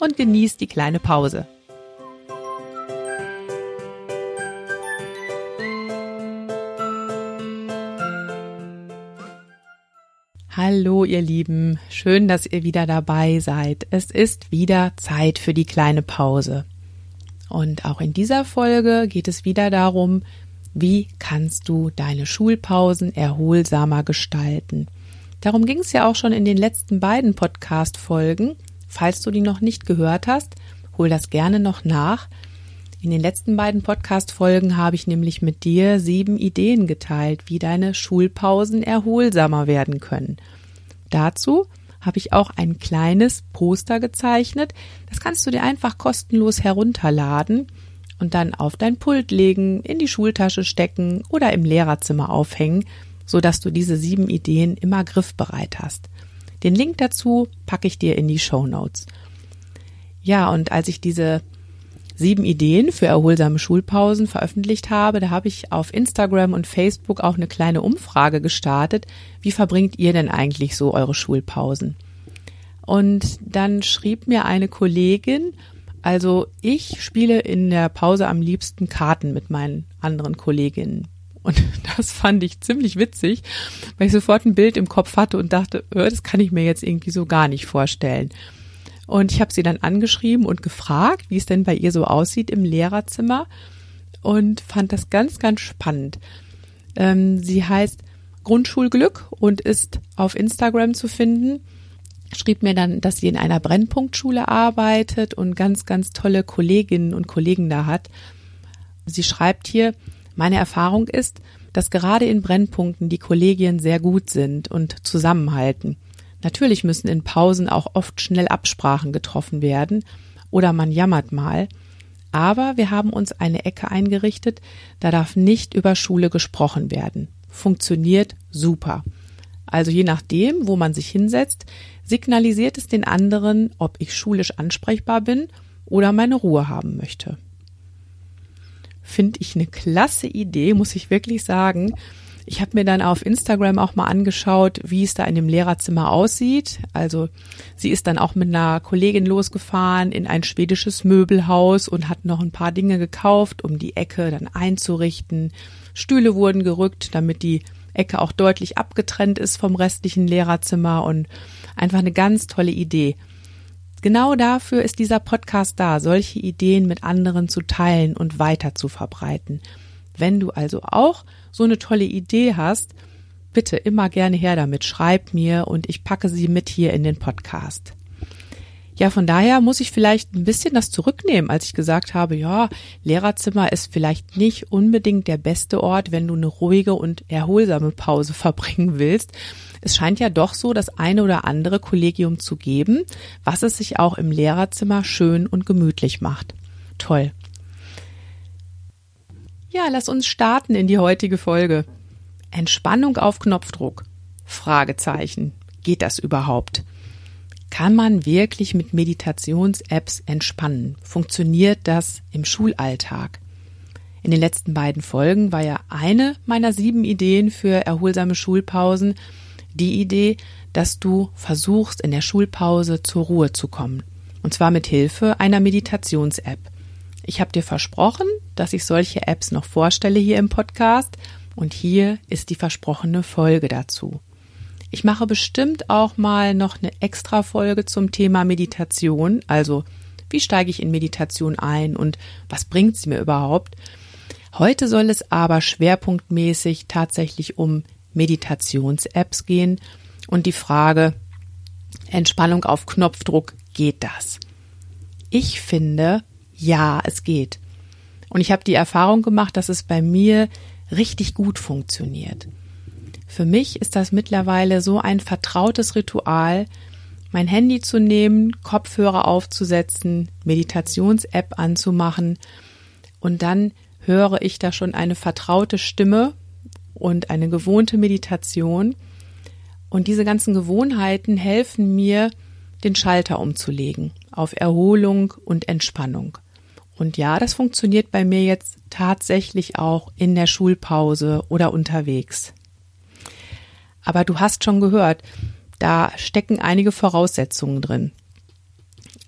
und genieß die kleine Pause. Hallo ihr Lieben, schön, dass ihr wieder dabei seid. Es ist wieder Zeit für die kleine Pause. Und auch in dieser Folge geht es wieder darum, wie kannst du deine Schulpausen erholsamer gestalten. Darum ging es ja auch schon in den letzten beiden Podcast-Folgen. Falls du die noch nicht gehört hast, hol das gerne noch nach. In den letzten beiden Podcast-Folgen habe ich nämlich mit dir sieben Ideen geteilt, wie deine Schulpausen erholsamer werden können. Dazu habe ich auch ein kleines Poster gezeichnet. Das kannst du dir einfach kostenlos herunterladen und dann auf dein Pult legen, in die Schultasche stecken oder im Lehrerzimmer aufhängen, so dass du diese sieben Ideen immer griffbereit hast. Den Link dazu packe ich dir in die Show Notes. Ja, und als ich diese sieben Ideen für erholsame Schulpausen veröffentlicht habe, da habe ich auf Instagram und Facebook auch eine kleine Umfrage gestartet. Wie verbringt ihr denn eigentlich so eure Schulpausen? Und dann schrieb mir eine Kollegin, also ich spiele in der Pause am liebsten Karten mit meinen anderen Kolleginnen. Und das fand ich ziemlich witzig, weil ich sofort ein Bild im Kopf hatte und dachte, oh, das kann ich mir jetzt irgendwie so gar nicht vorstellen. Und ich habe sie dann angeschrieben und gefragt, wie es denn bei ihr so aussieht im Lehrerzimmer und fand das ganz, ganz spannend. Ähm, sie heißt Grundschulglück und ist auf Instagram zu finden. Schrieb mir dann, dass sie in einer Brennpunktschule arbeitet und ganz, ganz tolle Kolleginnen und Kollegen da hat. Sie schreibt hier, meine Erfahrung ist, dass gerade in Brennpunkten die Kollegien sehr gut sind und zusammenhalten. Natürlich müssen in Pausen auch oft schnell Absprachen getroffen werden oder man jammert mal. Aber wir haben uns eine Ecke eingerichtet, da darf nicht über Schule gesprochen werden. Funktioniert super. Also je nachdem, wo man sich hinsetzt, signalisiert es den anderen, ob ich schulisch ansprechbar bin oder meine Ruhe haben möchte finde ich eine klasse Idee, muss ich wirklich sagen. Ich habe mir dann auf Instagram auch mal angeschaut, wie es da in dem Lehrerzimmer aussieht. Also sie ist dann auch mit einer Kollegin losgefahren in ein schwedisches Möbelhaus und hat noch ein paar Dinge gekauft, um die Ecke dann einzurichten. Stühle wurden gerückt, damit die Ecke auch deutlich abgetrennt ist vom restlichen Lehrerzimmer und einfach eine ganz tolle Idee. Genau dafür ist dieser Podcast da, solche Ideen mit anderen zu teilen und weiter zu verbreiten. Wenn du also auch so eine tolle Idee hast, bitte immer gerne her damit, schreib mir und ich packe sie mit hier in den Podcast. Ja, von daher muss ich vielleicht ein bisschen das zurücknehmen, als ich gesagt habe, ja, Lehrerzimmer ist vielleicht nicht unbedingt der beste Ort, wenn du eine ruhige und erholsame Pause verbringen willst, es scheint ja doch so das eine oder andere Kollegium zu geben, was es sich auch im Lehrerzimmer schön und gemütlich macht. Toll. Ja, lass uns starten in die heutige Folge. Entspannung auf Knopfdruck. Fragezeichen. Geht das überhaupt? Kann man wirklich mit Meditations-Apps entspannen? Funktioniert das im Schulalltag? In den letzten beiden Folgen war ja eine meiner sieben Ideen für erholsame Schulpausen die Idee, dass du versuchst, in der Schulpause zur Ruhe zu kommen. Und zwar mit Hilfe einer Meditations-App. Ich habe dir versprochen, dass ich solche Apps noch vorstelle hier im Podcast und hier ist die versprochene Folge dazu. Ich mache bestimmt auch mal noch eine extra Folge zum Thema Meditation, also wie steige ich in Meditation ein und was bringt sie mir überhaupt? Heute soll es aber schwerpunktmäßig tatsächlich um Meditations-Apps gehen und die Frage Entspannung auf Knopfdruck, geht das? Ich finde, ja, es geht. Und ich habe die Erfahrung gemacht, dass es bei mir richtig gut funktioniert. Für mich ist das mittlerweile so ein vertrautes Ritual mein Handy zu nehmen, Kopfhörer aufzusetzen, Meditations-App anzumachen und dann höre ich da schon eine vertraute Stimme und eine gewohnte Meditation. Und diese ganzen Gewohnheiten helfen mir, den Schalter umzulegen auf Erholung und Entspannung. Und ja, das funktioniert bei mir jetzt tatsächlich auch in der Schulpause oder unterwegs. Aber du hast schon gehört, da stecken einige Voraussetzungen drin.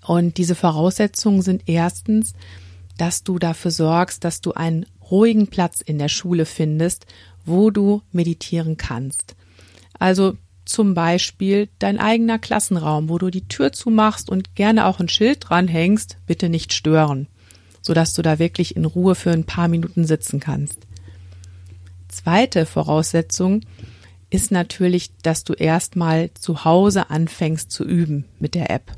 Und diese Voraussetzungen sind erstens, dass du dafür sorgst, dass du einen ruhigen Platz in der Schule findest, wo du meditieren kannst. Also zum Beispiel dein eigener Klassenraum, wo du die Tür zumachst und gerne auch ein Schild dranhängst, bitte nicht stören sodass du da wirklich in Ruhe für ein paar Minuten sitzen kannst. Zweite Voraussetzung ist natürlich, dass du erstmal zu Hause anfängst zu üben mit der App.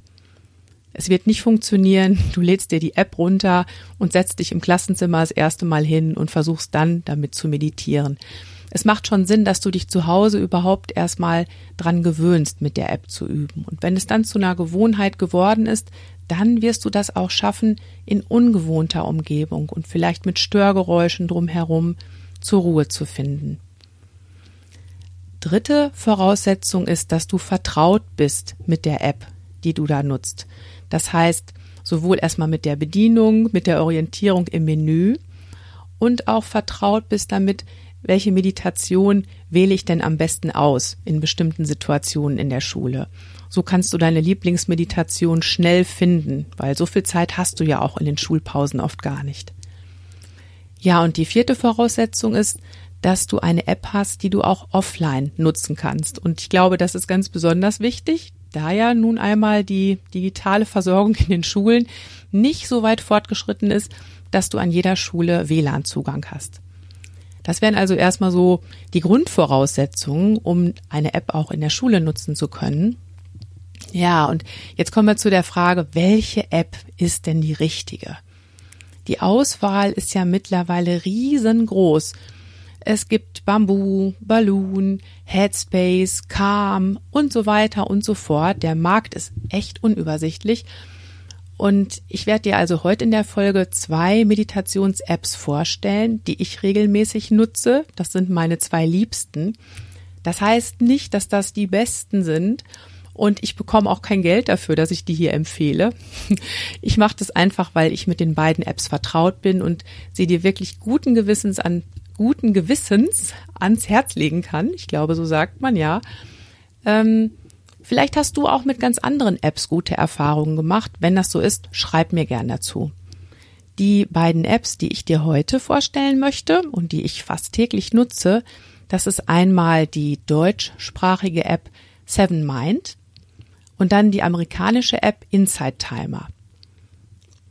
Es wird nicht funktionieren, du lädst dir die App runter und setzt dich im Klassenzimmer das erste Mal hin und versuchst dann damit zu meditieren. Es macht schon Sinn, dass du dich zu Hause überhaupt erstmal dran gewöhnst, mit der App zu üben. Und wenn es dann zu einer Gewohnheit geworden ist, dann wirst du das auch schaffen, in ungewohnter Umgebung und vielleicht mit Störgeräuschen drumherum zur Ruhe zu finden. Dritte Voraussetzung ist, dass du vertraut bist mit der App, die du da nutzt. Das heißt, sowohl erstmal mit der Bedienung, mit der Orientierung im Menü und auch vertraut bist damit, welche Meditation wähle ich denn am besten aus in bestimmten Situationen in der Schule. So kannst du deine Lieblingsmeditation schnell finden, weil so viel Zeit hast du ja auch in den Schulpausen oft gar nicht. Ja, und die vierte Voraussetzung ist, dass du eine App hast, die du auch offline nutzen kannst. Und ich glaube, das ist ganz besonders wichtig, da ja nun einmal die digitale Versorgung in den Schulen nicht so weit fortgeschritten ist, dass du an jeder Schule WLAN-Zugang hast. Das wären also erstmal so die Grundvoraussetzungen, um eine App auch in der Schule nutzen zu können. Ja, und jetzt kommen wir zu der Frage, welche App ist denn die richtige? Die Auswahl ist ja mittlerweile riesengroß. Es gibt Bamboo, Balloon, Headspace, Calm und so weiter und so fort. Der Markt ist echt unübersichtlich. Und ich werde dir also heute in der Folge zwei Meditations-Apps vorstellen, die ich regelmäßig nutze. Das sind meine zwei Liebsten. Das heißt nicht, dass das die besten sind und ich bekomme auch kein Geld dafür, dass ich die hier empfehle. Ich mache das einfach, weil ich mit den beiden Apps vertraut bin und sie dir wirklich guten Gewissens an guten Gewissens ans Herz legen kann. Ich glaube, so sagt man ja. Ähm, vielleicht hast du auch mit ganz anderen Apps gute Erfahrungen gemacht. Wenn das so ist, schreib mir gern dazu. Die beiden Apps, die ich dir heute vorstellen möchte und die ich fast täglich nutze, das ist einmal die deutschsprachige App Seven Mind und dann die amerikanische App Inside Timer.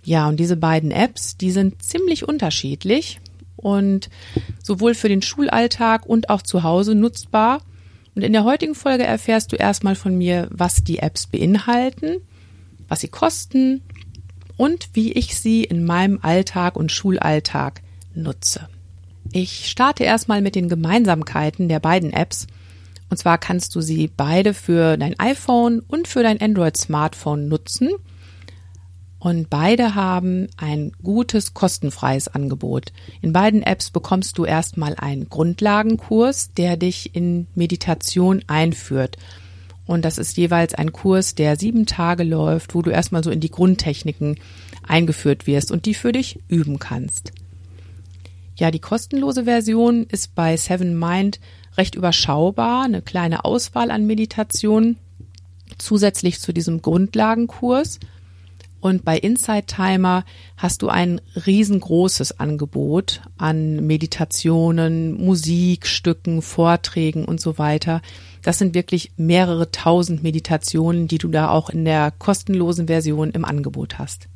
Ja, und diese beiden Apps, die sind ziemlich unterschiedlich und sowohl für den Schulalltag und auch zu Hause nutzbar. Und in der heutigen Folge erfährst du erstmal von mir, was die Apps beinhalten, was sie kosten und wie ich sie in meinem Alltag und Schulalltag nutze. Ich starte erstmal mit den Gemeinsamkeiten der beiden Apps und zwar kannst du sie beide für dein iPhone und für dein Android-Smartphone nutzen. Und beide haben ein gutes, kostenfreies Angebot. In beiden Apps bekommst du erstmal einen Grundlagenkurs, der dich in Meditation einführt. Und das ist jeweils ein Kurs, der sieben Tage läuft, wo du erstmal so in die Grundtechniken eingeführt wirst und die für dich üben kannst. Ja, die kostenlose Version ist bei Seven Mind recht überschaubar, eine kleine Auswahl an Meditationen zusätzlich zu diesem Grundlagenkurs. Und bei Inside Timer hast du ein riesengroßes Angebot an Meditationen, Musikstücken, Vorträgen und so weiter. Das sind wirklich mehrere tausend Meditationen, die du da auch in der kostenlosen Version im Angebot hast.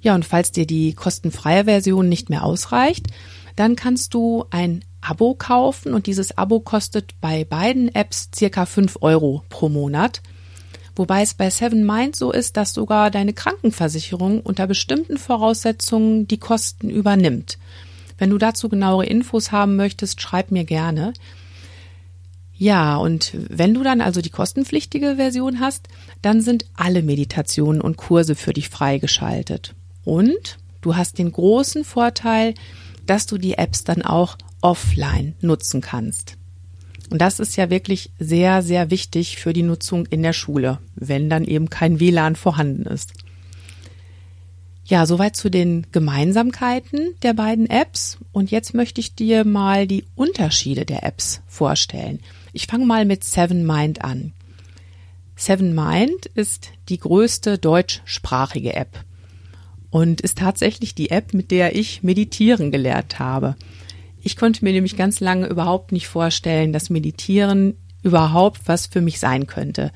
Ja, und falls dir die kostenfreie Version nicht mehr ausreicht, dann kannst du ein Abo kaufen und dieses Abo kostet bei beiden Apps circa fünf Euro pro Monat. Wobei es bei Seven Mind so ist, dass sogar deine Krankenversicherung unter bestimmten Voraussetzungen die Kosten übernimmt. Wenn du dazu genauere Infos haben möchtest, schreib mir gerne. Ja, und wenn du dann also die kostenpflichtige Version hast, dann sind alle Meditationen und Kurse für dich freigeschaltet. Und du hast den großen Vorteil, dass du die Apps dann auch offline nutzen kannst. Und das ist ja wirklich sehr, sehr wichtig für die Nutzung in der Schule, wenn dann eben kein WLAN vorhanden ist. Ja, soweit zu den Gemeinsamkeiten der beiden Apps. Und jetzt möchte ich dir mal die Unterschiede der Apps vorstellen. Ich fange mal mit Seven Mind an. Seven Mind ist die größte deutschsprachige App und ist tatsächlich die App, mit der ich meditieren gelernt habe. Ich konnte mir nämlich ganz lange überhaupt nicht vorstellen, dass Meditieren überhaupt was für mich sein könnte.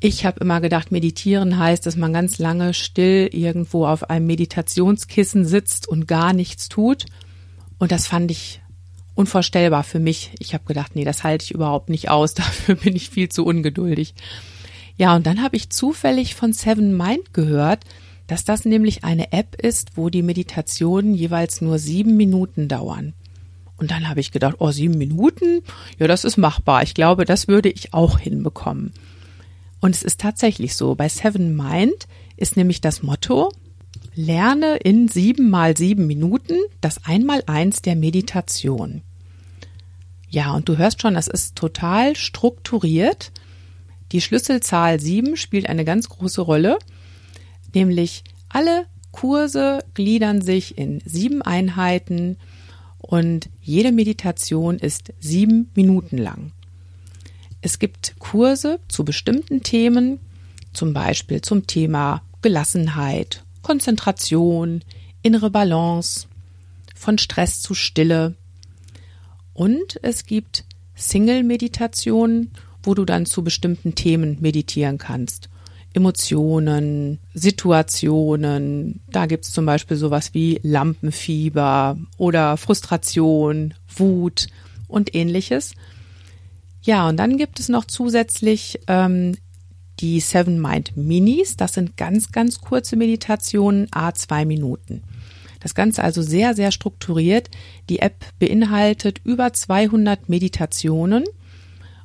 Ich habe immer gedacht, meditieren heißt, dass man ganz lange still irgendwo auf einem Meditationskissen sitzt und gar nichts tut. Und das fand ich unvorstellbar für mich. Ich habe gedacht, nee, das halte ich überhaupt nicht aus. Dafür bin ich viel zu ungeduldig. Ja, und dann habe ich zufällig von Seven Mind gehört, dass das nämlich eine App ist, wo die Meditationen jeweils nur sieben Minuten dauern. Und dann habe ich gedacht, oh, sieben Minuten? Ja, das ist machbar. Ich glaube, das würde ich auch hinbekommen. Und es ist tatsächlich so. Bei Seven Mind ist nämlich das Motto, lerne in sieben mal sieben Minuten das Einmaleins der Meditation. Ja, und du hörst schon, das ist total strukturiert. Die Schlüsselzahl sieben spielt eine ganz große Rolle, nämlich alle Kurse gliedern sich in sieben Einheiten und jede Meditation ist sieben Minuten lang. Es gibt Kurse zu bestimmten Themen, zum Beispiel zum Thema Gelassenheit, Konzentration, innere Balance, von Stress zu Stille. Und es gibt Single-Meditationen, wo du dann zu bestimmten Themen meditieren kannst. Emotionen, Situationen, da gibt's zum Beispiel sowas wie Lampenfieber oder Frustration, Wut und ähnliches. Ja, und dann gibt es noch zusätzlich ähm, die Seven Mind Minis. Das sind ganz, ganz kurze Meditationen, a zwei Minuten. Das Ganze also sehr, sehr strukturiert. Die App beinhaltet über 200 Meditationen.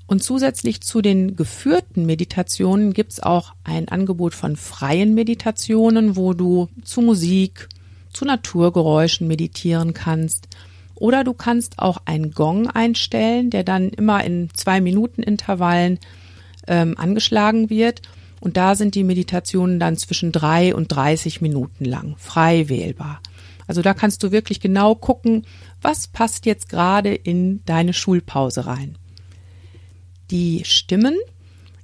Und zusätzlich zu den geführten Meditationen gibt's auch ein Angebot von freien Meditationen, wo du zu Musik, zu Naturgeräuschen meditieren kannst oder du kannst auch einen Gong einstellen, der dann immer in zwei Minuten Intervallen ähm, angeschlagen wird. Und da sind die Meditationen dann zwischen drei und 30 Minuten lang, frei wählbar. Also da kannst du wirklich genau gucken, was passt jetzt gerade in deine Schulpause rein. Die Stimmen,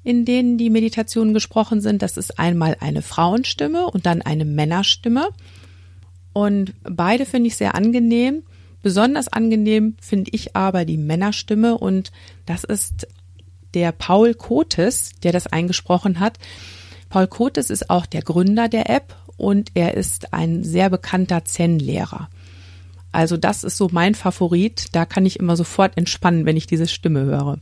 in denen die Meditationen gesprochen sind, das ist einmal eine Frauenstimme und dann eine Männerstimme. Und beide finde ich sehr angenehm. Besonders angenehm finde ich aber die Männerstimme und das ist der Paul Kotes, der das eingesprochen hat. Paul Kotes ist auch der Gründer der App und er ist ein sehr bekannter Zen-Lehrer. Also das ist so mein Favorit. Da kann ich immer sofort entspannen, wenn ich diese Stimme höre.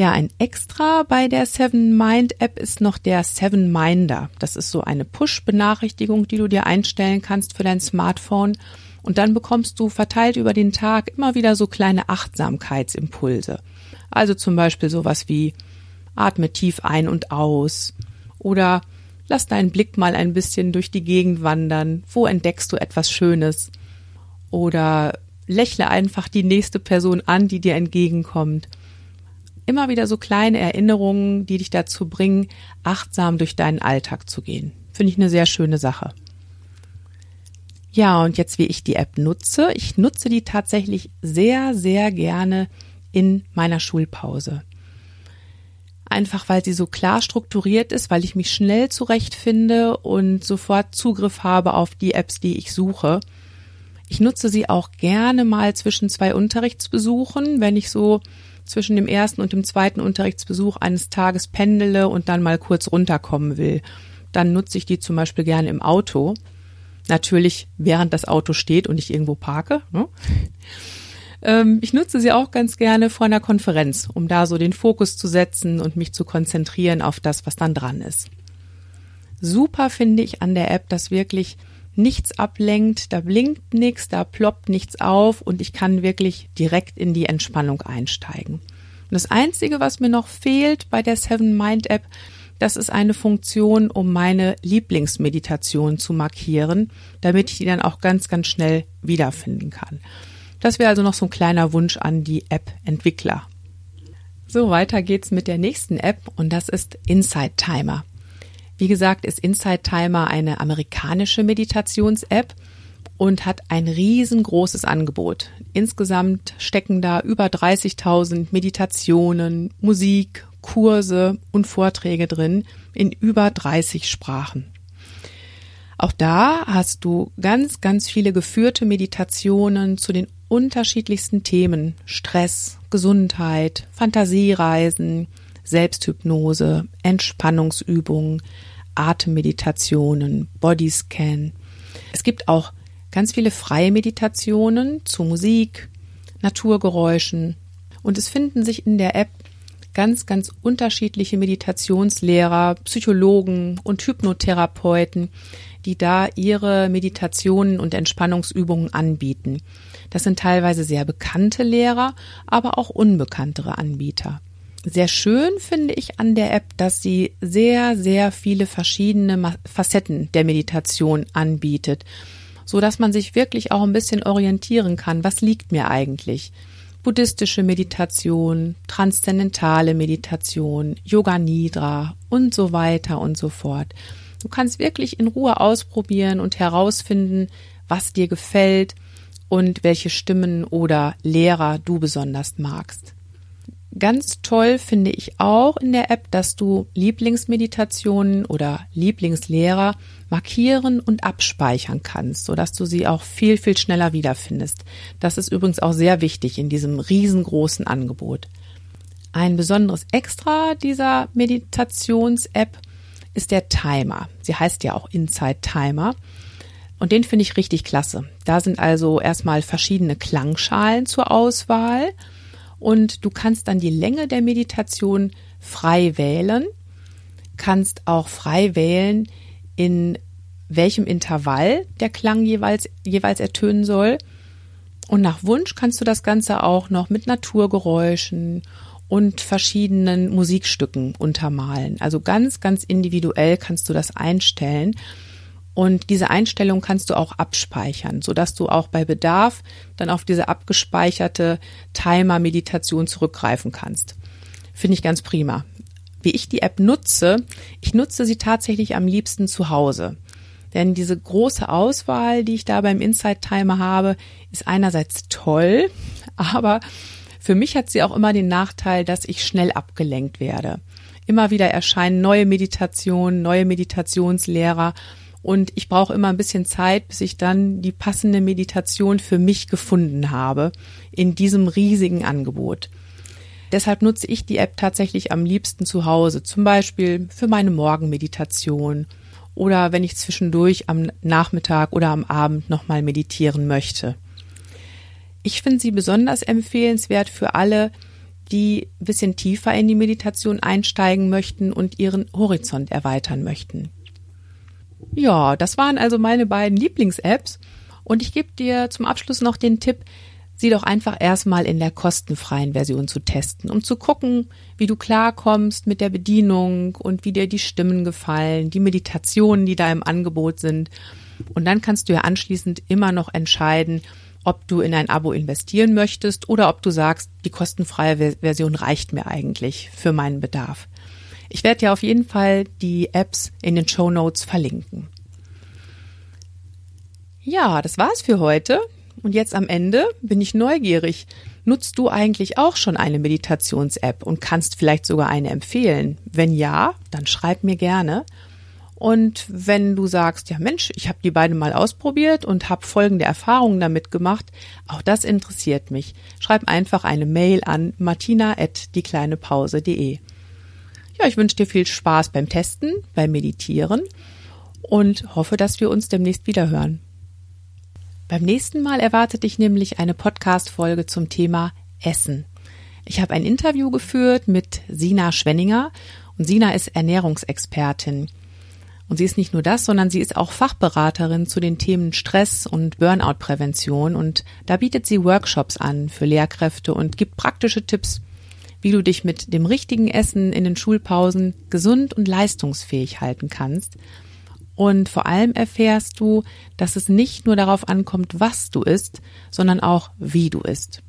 Ja, ein Extra bei der Seven Mind App ist noch der Seven Minder. Das ist so eine Push-Benachrichtigung, die du dir einstellen kannst für dein Smartphone und dann bekommst du verteilt über den Tag immer wieder so kleine Achtsamkeitsimpulse. Also zum Beispiel sowas wie atme tief ein und aus oder lass deinen Blick mal ein bisschen durch die Gegend wandern. Wo entdeckst du etwas Schönes? Oder lächle einfach die nächste Person an, die dir entgegenkommt. Immer wieder so kleine Erinnerungen, die dich dazu bringen, achtsam durch deinen Alltag zu gehen. Finde ich eine sehr schöne Sache. Ja, und jetzt wie ich die App nutze. Ich nutze die tatsächlich sehr, sehr gerne in meiner Schulpause. Einfach weil sie so klar strukturiert ist, weil ich mich schnell zurechtfinde und sofort Zugriff habe auf die Apps, die ich suche. Ich nutze sie auch gerne mal zwischen zwei Unterrichtsbesuchen, wenn ich so zwischen dem ersten und dem zweiten Unterrichtsbesuch eines Tages pendele und dann mal kurz runterkommen will. Dann nutze ich die zum Beispiel gerne im Auto. Natürlich, während das Auto steht und ich irgendwo parke. Ne? Ähm, ich nutze sie auch ganz gerne vor einer Konferenz, um da so den Fokus zu setzen und mich zu konzentrieren auf das, was dann dran ist. Super finde ich an der App, dass wirklich nichts ablenkt, da blinkt nichts, da ploppt nichts auf und ich kann wirklich direkt in die Entspannung einsteigen. Und das Einzige, was mir noch fehlt bei der Seven Mind App, das ist eine Funktion, um meine Lieblingsmeditation zu markieren, damit ich die dann auch ganz, ganz schnell wiederfinden kann. Das wäre also noch so ein kleiner Wunsch an die App-Entwickler. So, weiter geht's mit der nächsten App und das ist Insight Timer. Wie gesagt, ist Insight Timer eine amerikanische Meditations-App und hat ein riesengroßes Angebot. Insgesamt stecken da über 30.000 Meditationen, Musik, Kurse und Vorträge drin in über 30 Sprachen. Auch da hast du ganz, ganz viele geführte Meditationen zu den unterschiedlichsten Themen. Stress, Gesundheit, Fantasiereisen, Selbsthypnose, Entspannungsübungen, Atemmeditationen, Bodyscan. Es gibt auch ganz viele freie Meditationen zu Musik, Naturgeräuschen und es finden sich in der App ganz, ganz unterschiedliche Meditationslehrer, Psychologen und Hypnotherapeuten, die da ihre Meditationen und Entspannungsübungen anbieten. Das sind teilweise sehr bekannte Lehrer, aber auch unbekanntere Anbieter. Sehr schön finde ich an der App, dass sie sehr, sehr viele verschiedene Facetten der Meditation anbietet, so dass man sich wirklich auch ein bisschen orientieren kann. Was liegt mir eigentlich? buddhistische Meditation, transzendentale Meditation, Yoga Nidra und so weiter und so fort. Du kannst wirklich in Ruhe ausprobieren und herausfinden, was dir gefällt und welche Stimmen oder Lehrer du besonders magst. Ganz toll finde ich auch in der App, dass du Lieblingsmeditationen oder Lieblingslehrer markieren und abspeichern kannst, sodass du sie auch viel, viel schneller wiederfindest. Das ist übrigens auch sehr wichtig in diesem riesengroßen Angebot. Ein besonderes Extra dieser Meditations-App ist der Timer. Sie heißt ja auch Inside Timer. Und den finde ich richtig klasse. Da sind also erstmal verschiedene Klangschalen zur Auswahl und du kannst dann die Länge der Meditation frei wählen, kannst auch frei wählen, in welchem Intervall der Klang jeweils, jeweils ertönen soll. Und nach Wunsch kannst du das Ganze auch noch mit Naturgeräuschen und verschiedenen Musikstücken untermalen. Also ganz, ganz individuell kannst du das einstellen. Und diese Einstellung kannst du auch abspeichern, sodass du auch bei Bedarf dann auf diese abgespeicherte Timer-Meditation zurückgreifen kannst. Finde ich ganz prima. Wie ich die App nutze, ich nutze sie tatsächlich am liebsten zu Hause. Denn diese große Auswahl, die ich da beim Insight Timer habe, ist einerseits toll, aber für mich hat sie auch immer den Nachteil, dass ich schnell abgelenkt werde. Immer wieder erscheinen neue Meditationen, neue Meditationslehrer und ich brauche immer ein bisschen Zeit, bis ich dann die passende Meditation für mich gefunden habe in diesem riesigen Angebot. Deshalb nutze ich die App tatsächlich am liebsten zu Hause, zum Beispiel für meine Morgenmeditation oder wenn ich zwischendurch am Nachmittag oder am Abend nochmal meditieren möchte. Ich finde sie besonders empfehlenswert für alle, die ein bisschen tiefer in die Meditation einsteigen möchten und ihren Horizont erweitern möchten. Ja, das waren also meine beiden Lieblings-Apps. Und ich gebe dir zum Abschluss noch den Tipp, sie doch einfach erstmal in der kostenfreien Version zu testen, um zu gucken, wie du klarkommst mit der Bedienung und wie dir die Stimmen gefallen, die Meditationen, die da im Angebot sind. Und dann kannst du ja anschließend immer noch entscheiden, ob du in ein Abo investieren möchtest oder ob du sagst, die kostenfreie Version reicht mir eigentlich für meinen Bedarf. Ich werde ja auf jeden Fall die Apps in den Show Notes verlinken. Ja, das war's für heute. Und jetzt am Ende bin ich neugierig. Nutzt du eigentlich auch schon eine Meditations-App und kannst vielleicht sogar eine empfehlen? Wenn ja, dann schreib mir gerne. Und wenn du sagst, ja Mensch, ich habe die beiden mal ausprobiert und habe folgende Erfahrungen damit gemacht, auch das interessiert mich. Schreib einfach eine Mail an martina@diekleinepause.de. Ja, ich wünsche dir viel Spaß beim Testen, beim Meditieren und hoffe, dass wir uns demnächst wieder hören. Beim nächsten Mal erwartet dich nämlich eine Podcast-Folge zum Thema Essen. Ich habe ein Interview geführt mit Sina Schwenninger und Sina ist Ernährungsexpertin. Und sie ist nicht nur das, sondern sie ist auch Fachberaterin zu den Themen Stress und Burnout-Prävention und da bietet sie Workshops an für Lehrkräfte und gibt praktische Tipps, wie du dich mit dem richtigen Essen in den Schulpausen gesund und leistungsfähig halten kannst. Und vor allem erfährst du, dass es nicht nur darauf ankommt, was du isst, sondern auch, wie du isst.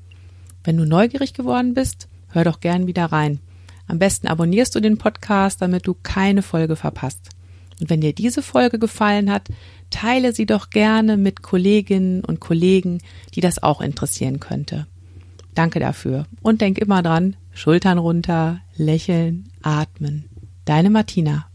Wenn du neugierig geworden bist, hör doch gern wieder rein. Am besten abonnierst du den Podcast, damit du keine Folge verpasst. Und wenn dir diese Folge gefallen hat, teile sie doch gerne mit Kolleginnen und Kollegen, die das auch interessieren könnte. Danke dafür und denk immer dran, Schultern runter, lächeln, atmen. Deine Martina.